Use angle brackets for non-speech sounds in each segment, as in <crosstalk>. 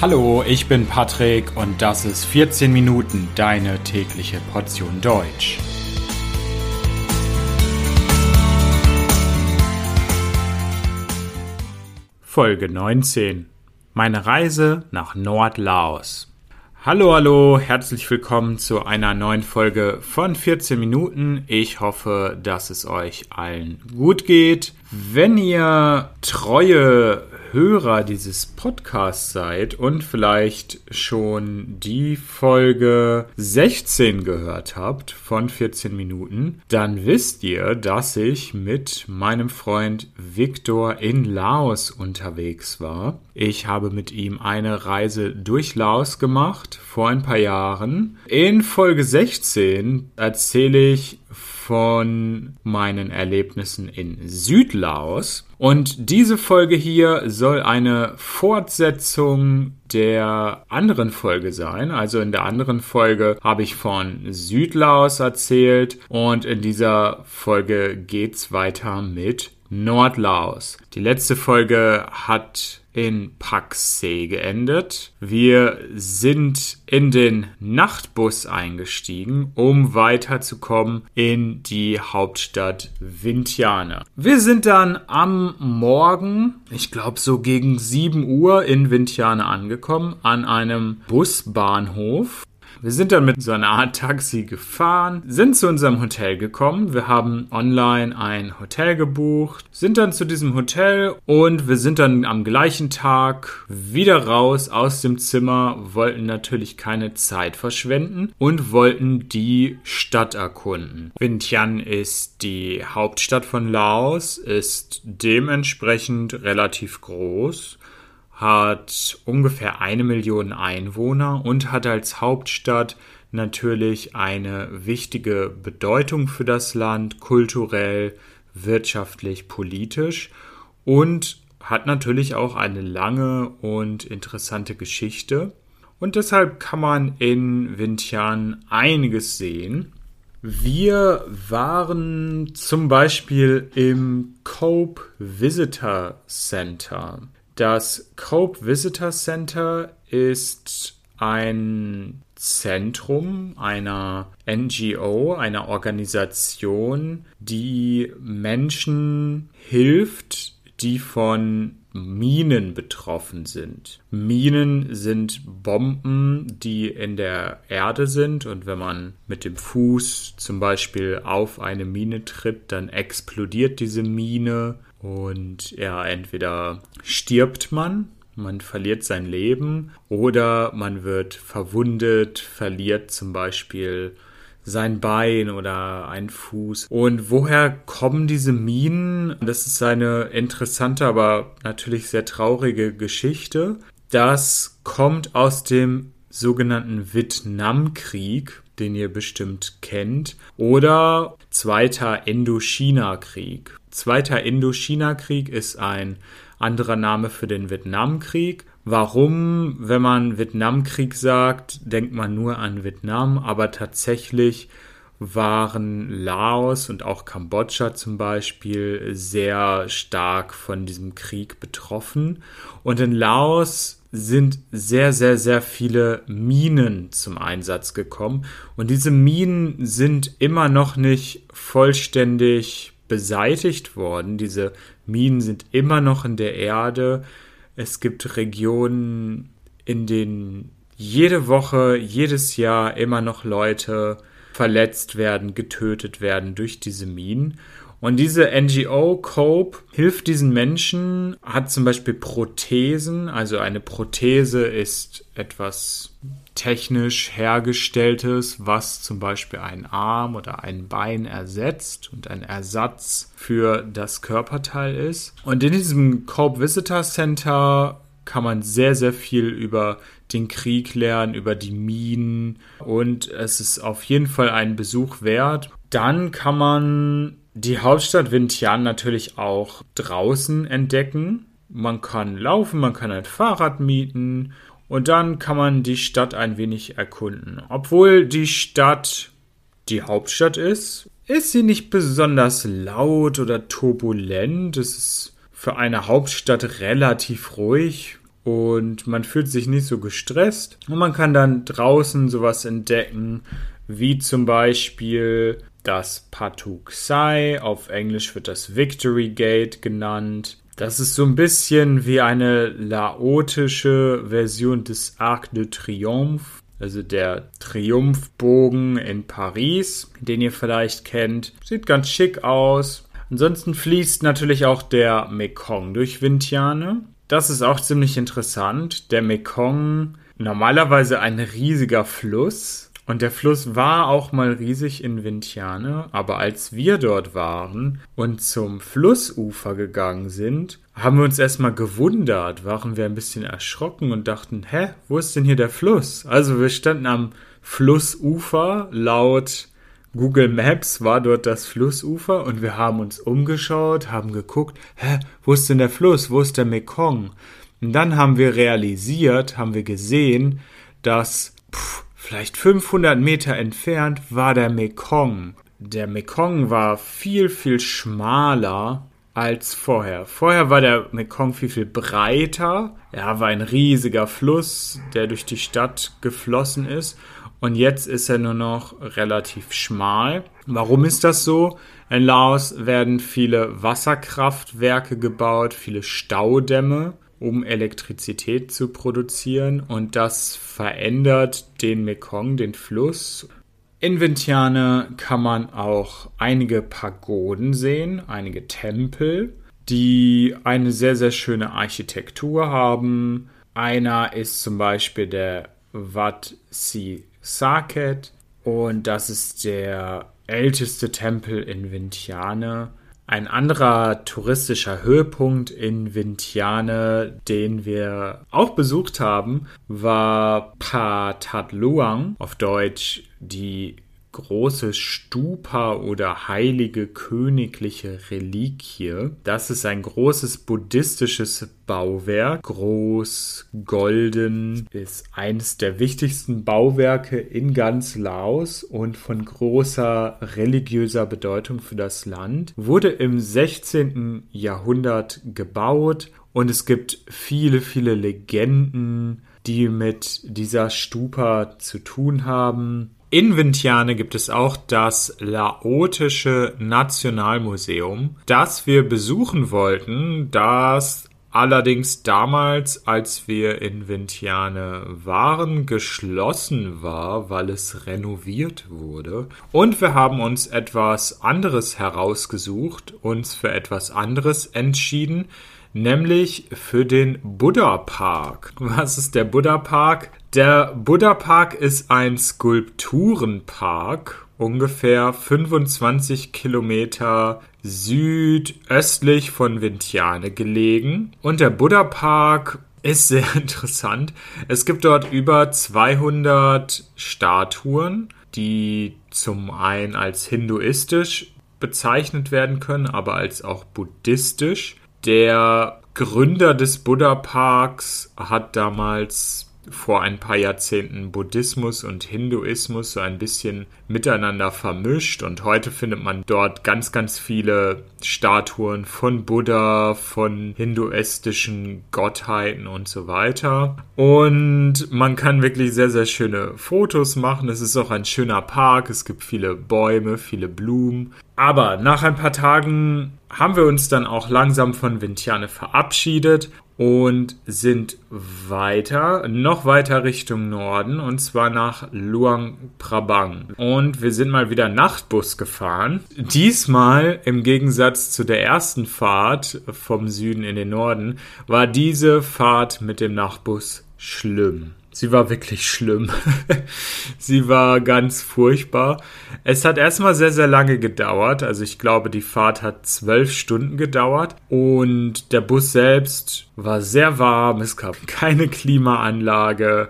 Hallo, ich bin Patrick und das ist 14 Minuten deine tägliche Portion Deutsch. Folge 19. Meine Reise nach Nordlaos. Hallo, hallo, herzlich willkommen zu einer neuen Folge von 14 Minuten. Ich hoffe, dass es euch allen gut geht. Wenn ihr treue Hörer dieses Podcasts seid und vielleicht schon die Folge 16 gehört habt von 14 Minuten, dann wisst ihr, dass ich mit meinem Freund Victor in Laos unterwegs war. Ich habe mit ihm eine Reise durch Laos gemacht vor ein paar Jahren. In Folge 16 erzähle ich von meinen Erlebnissen in Südlaos. Und diese Folge hier soll eine Fortsetzung der anderen Folge sein. Also in der anderen Folge habe ich von Südlaos erzählt und in dieser Folge geht's weiter mit Nordlaos. Die letzte Folge hat in Paksee geendet. Wir sind in den Nachtbus eingestiegen, um weiterzukommen in die Hauptstadt Vientiane. Wir sind dann am Morgen, ich glaube so gegen 7 Uhr in Vientiane angekommen, an einem Busbahnhof. Wir sind dann mit so einer Art Taxi gefahren, sind zu unserem Hotel gekommen. Wir haben online ein Hotel gebucht, sind dann zu diesem Hotel und wir sind dann am gleichen Tag wieder raus aus dem Zimmer, wollten natürlich keine Zeit verschwenden und wollten die Stadt erkunden. Vientiane ist die Hauptstadt von Laos, ist dementsprechend relativ groß hat ungefähr eine Million Einwohner und hat als Hauptstadt natürlich eine wichtige Bedeutung für das Land, kulturell, wirtschaftlich, politisch und hat natürlich auch eine lange und interessante Geschichte. Und deshalb kann man in Vientiane einiges sehen. Wir waren zum Beispiel im Cope Visitor Center. Das Cope Visitor Center ist ein Zentrum einer NGO, einer Organisation, die Menschen hilft, die von Minen betroffen sind. Minen sind Bomben, die in der Erde sind und wenn man mit dem Fuß zum Beispiel auf eine Mine tritt, dann explodiert diese Mine und ja, entweder stirbt man, man verliert sein Leben oder man wird verwundet, verliert zum Beispiel sein Bein oder ein Fuß. Und woher kommen diese Minen? Das ist eine interessante, aber natürlich sehr traurige Geschichte. Das kommt aus dem sogenannten Vietnamkrieg, den ihr bestimmt kennt, oder Zweiter Indochina-Krieg. Zweiter Indochina-Krieg ist ein anderer Name für den Vietnamkrieg. Warum, wenn man Vietnamkrieg sagt, denkt man nur an Vietnam, aber tatsächlich waren Laos und auch Kambodscha zum Beispiel sehr stark von diesem Krieg betroffen. Und in Laos sind sehr, sehr, sehr viele Minen zum Einsatz gekommen. Und diese Minen sind immer noch nicht vollständig beseitigt worden. Diese Minen sind immer noch in der Erde. Es gibt Regionen, in denen jede Woche, jedes Jahr immer noch Leute verletzt werden, getötet werden durch diese Minen. Und diese NGO Cope hilft diesen Menschen, hat zum Beispiel Prothesen. Also eine Prothese ist etwas technisch hergestelltes, was zum Beispiel einen Arm oder ein Bein ersetzt und ein Ersatz für das Körperteil ist. Und in diesem Cope Visitor Center kann man sehr, sehr viel über den Krieg lernen, über die Minen und es ist auf jeden Fall einen Besuch wert. Dann kann man die Hauptstadt Vientiane natürlich auch draußen entdecken. Man kann laufen, man kann ein Fahrrad mieten und dann kann man die Stadt ein wenig erkunden. Obwohl die Stadt die Hauptstadt ist, ist sie nicht besonders laut oder turbulent. Es ist für eine Hauptstadt relativ ruhig. und man fühlt sich nicht so gestresst und man kann dann draußen sowas entdecken, wie zum Beispiel das Patuxai, auf Englisch wird das Victory Gate genannt. Das ist so ein bisschen wie eine laotische Version des Arc de Triomphe, also der Triumphbogen in Paris, den ihr vielleicht kennt. Sieht ganz schick aus. Ansonsten fließt natürlich auch der Mekong durch Vientiane. Das ist auch ziemlich interessant. Der Mekong, normalerweise ein riesiger Fluss, und der Fluss war auch mal riesig in Vientiane, aber als wir dort waren und zum Flussufer gegangen sind, haben wir uns erstmal gewundert, waren wir ein bisschen erschrocken und dachten, hä, wo ist denn hier der Fluss? Also wir standen am Flussufer, laut Google Maps war dort das Flussufer und wir haben uns umgeschaut, haben geguckt, hä, wo ist denn der Fluss, wo ist der Mekong? Und dann haben wir realisiert, haben wir gesehen, dass pff, Vielleicht 500 Meter entfernt war der Mekong. Der Mekong war viel, viel schmaler als vorher. Vorher war der Mekong viel, viel breiter. Er war ein riesiger Fluss, der durch die Stadt geflossen ist. Und jetzt ist er nur noch relativ schmal. Warum ist das so? In Laos werden viele Wasserkraftwerke gebaut, viele Staudämme um Elektrizität zu produzieren und das verändert den Mekong, den Fluss. In Vientiane kann man auch einige Pagoden sehen, einige Tempel, die eine sehr, sehr schöne Architektur haben. Einer ist zum Beispiel der Wat Si Saket und das ist der älteste Tempel in Vientiane. Ein anderer touristischer Höhepunkt in Vientiane, den wir auch besucht haben, war Pa Tat Luang, auf Deutsch die große Stupa oder heilige königliche Reliquie. Das ist ein großes buddhistisches Bauwerk. Groß, golden, ist eines der wichtigsten Bauwerke in ganz Laos und von großer religiöser Bedeutung für das Land. Wurde im 16. Jahrhundert gebaut und es gibt viele, viele Legenden, die mit dieser Stupa zu tun haben. In Vientiane gibt es auch das Laotische Nationalmuseum, das wir besuchen wollten, das allerdings damals, als wir in Vientiane waren, geschlossen war, weil es renoviert wurde. Und wir haben uns etwas anderes herausgesucht, uns für etwas anderes entschieden, nämlich für den Buddha Park. Was ist der Buddha Park? Der Buddha Park ist ein Skulpturenpark, ungefähr 25 Kilometer südöstlich von Vientiane gelegen. Und der Buddha Park ist sehr <laughs> interessant. Es gibt dort über 200 Statuen, die zum einen als hinduistisch bezeichnet werden können, aber als auch buddhistisch. Der Gründer des Buddha Parks hat damals vor ein paar Jahrzehnten Buddhismus und Hinduismus so ein bisschen miteinander vermischt und heute findet man dort ganz, ganz viele Statuen von Buddha, von hinduistischen Gottheiten und so weiter. Und man kann wirklich sehr, sehr schöne Fotos machen. Es ist auch ein schöner Park. Es gibt viele Bäume, viele Blumen. Aber nach ein paar Tagen haben wir uns dann auch langsam von Vientiane verabschiedet und sind weiter, noch weiter Richtung Norden und zwar nach Luang Prabang. Und wir sind mal wieder Nachtbus gefahren. Diesmal im Gegensatz zu der ersten Fahrt vom Süden in den Norden war diese Fahrt mit dem Nachtbus schlimm. Sie war wirklich schlimm. <laughs> Sie war ganz furchtbar. Es hat erstmal sehr, sehr lange gedauert. Also ich glaube, die Fahrt hat zwölf Stunden gedauert. Und der Bus selbst war sehr warm. Es gab <laughs> keine Klimaanlage.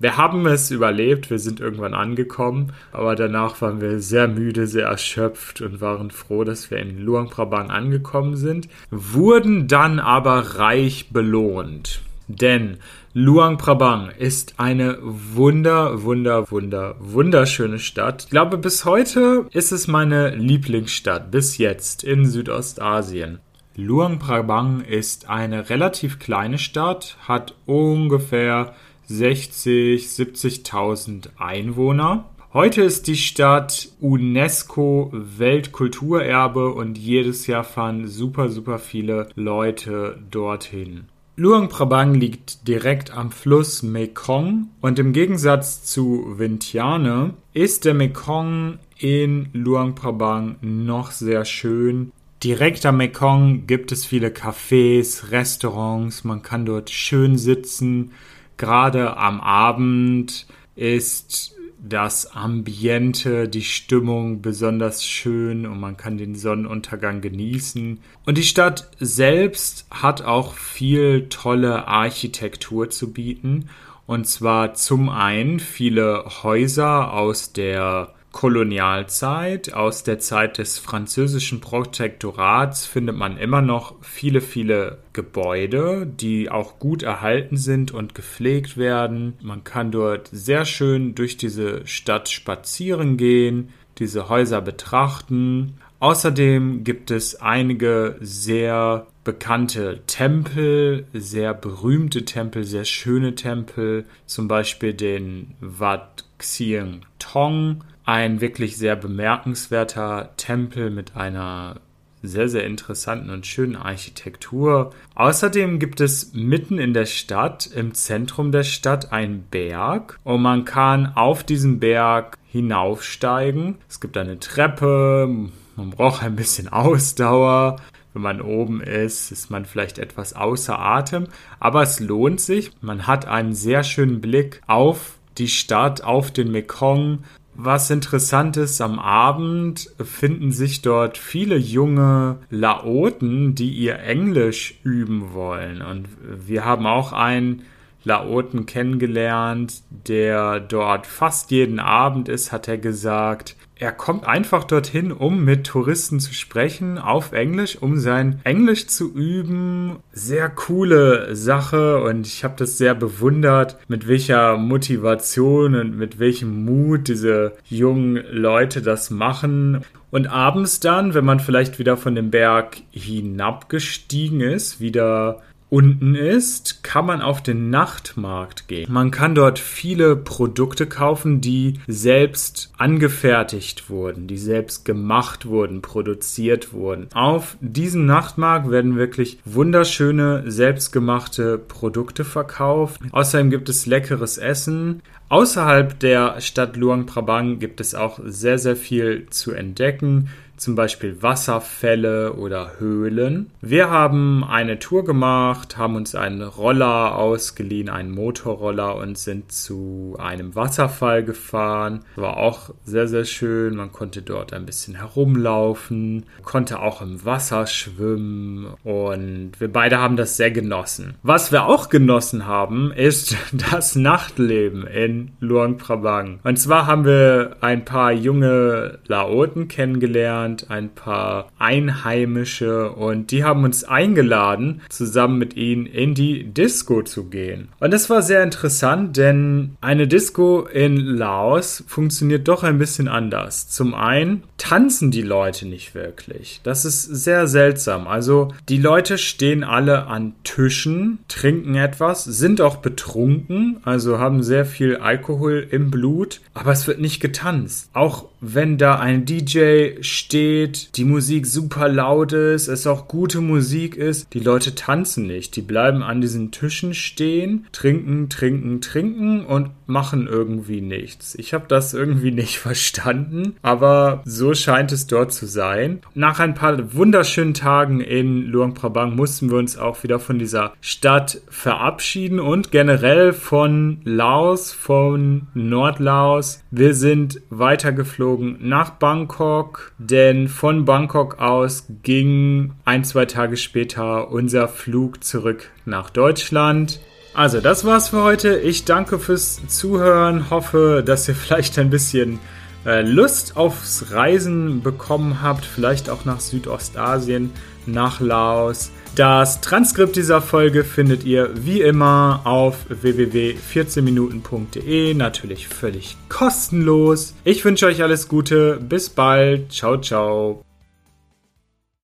Wir haben es überlebt, wir sind irgendwann angekommen, aber danach waren wir sehr müde, sehr erschöpft und waren froh, dass wir in Luang Prabang angekommen sind, wurden dann aber reich belohnt. Denn Luang Prabang ist eine wunder, wunder, wunder, wunderschöne Stadt. Ich glaube, bis heute ist es meine Lieblingsstadt, bis jetzt in Südostasien. Luang Prabang ist eine relativ kleine Stadt, hat ungefähr 60, 70.000 Einwohner. Heute ist die Stadt UNESCO Weltkulturerbe und jedes Jahr fahren super, super viele Leute dorthin. Luang Prabang liegt direkt am Fluss Mekong und im Gegensatz zu Vientiane ist der Mekong in Luang Prabang noch sehr schön. Direkt am Mekong gibt es viele Cafés, Restaurants, man kann dort schön sitzen. Gerade am Abend ist das Ambiente, die Stimmung besonders schön und man kann den Sonnenuntergang genießen. Und die Stadt selbst hat auch viel tolle Architektur zu bieten. Und zwar zum einen viele Häuser aus der Kolonialzeit, aus der Zeit des französischen Protektorats findet man immer noch viele, viele Gebäude, die auch gut erhalten sind und gepflegt werden. Man kann dort sehr schön durch diese Stadt spazieren gehen, diese Häuser betrachten. Außerdem gibt es einige sehr bekannte Tempel, sehr berühmte Tempel, sehr schöne Tempel, zum Beispiel den Wat Xieng Tong ein wirklich sehr bemerkenswerter Tempel mit einer sehr, sehr interessanten und schönen Architektur. Außerdem gibt es mitten in der Stadt, im Zentrum der Stadt, einen Berg und man kann auf diesen Berg hinaufsteigen. Es gibt eine Treppe, man braucht ein bisschen Ausdauer. Wenn man oben ist, ist man vielleicht etwas außer Atem, aber es lohnt sich. Man hat einen sehr schönen Blick auf die Stadt, auf den Mekong, was interessant ist, am Abend finden sich dort viele junge Laoten, die ihr Englisch üben wollen. Und wir haben auch einen Laoten kennengelernt, der dort fast jeden Abend ist, hat er gesagt. Er kommt einfach dorthin, um mit Touristen zu sprechen auf Englisch, um sein Englisch zu üben. Sehr coole Sache und ich habe das sehr bewundert, mit welcher Motivation und mit welchem Mut diese jungen Leute das machen. Und abends dann, wenn man vielleicht wieder von dem Berg hinabgestiegen ist, wieder unten ist, kann man auf den Nachtmarkt gehen. Man kann dort viele Produkte kaufen, die selbst angefertigt wurden, die selbst gemacht wurden, produziert wurden. Auf diesem Nachtmarkt werden wirklich wunderschöne selbstgemachte Produkte verkauft. Außerdem gibt es leckeres Essen. Außerhalb der Stadt Luang Prabang gibt es auch sehr, sehr viel zu entdecken zum Beispiel Wasserfälle oder Höhlen. Wir haben eine Tour gemacht, haben uns einen Roller ausgeliehen, einen Motorroller und sind zu einem Wasserfall gefahren. War auch sehr, sehr schön. Man konnte dort ein bisschen herumlaufen, konnte auch im Wasser schwimmen und wir beide haben das sehr genossen. Was wir auch genossen haben, ist <laughs> das Nachtleben in Luang Prabang. Und zwar haben wir ein paar junge Laoten kennengelernt, kennengelernt, ein paar Einheimische und die haben uns eingeladen, zusammen mit ihnen in die Disco zu gehen. Und das war sehr interessant, denn eine Disco in Laos funktioniert doch ein bisschen anders. Zum einen tanzen die Leute nicht wirklich. Das ist sehr seltsam. Also die Leute stehen alle an Tischen, trinken etwas, sind auch betrunken, also haben sehr viel Alkohol im Blut, aber es wird nicht getanzt. Auch wenn da ein DJ steht, die Musik super laut ist, es auch gute Musik ist, die Leute tanzen nicht. Die bleiben an diesen Tischen stehen, trinken, trinken, trinken und machen irgendwie nichts. Ich habe das irgendwie nicht <laughs> verstanden, aber so scheint es dort zu sein. Nach ein paar wunderschönen Tagen in Luang Prabang mussten wir uns auch wieder von dieser Stadt verabschieden und generell von Laos, von Nordlaos. Wir sind weitergeflogen geflogen nach Bangkok, denn von Bangkok aus ging ein, zwei Tage später unser Flug zurück nach Deutschland. Also, das war's für heute. Ich danke fürs Zuhören, hoffe, dass ihr <laughs> vielleicht ein bisschen äh, Lust aufs Reisen bekommen habt, vielleicht auch nach Südostasien, nach Laos. Das Transkript dieser Folge findet ihr wie immer auf www.14minuten.de, natürlich völlig kostenlos. Ich wünsche euch alles Gute, bis bald, ciao, ciao.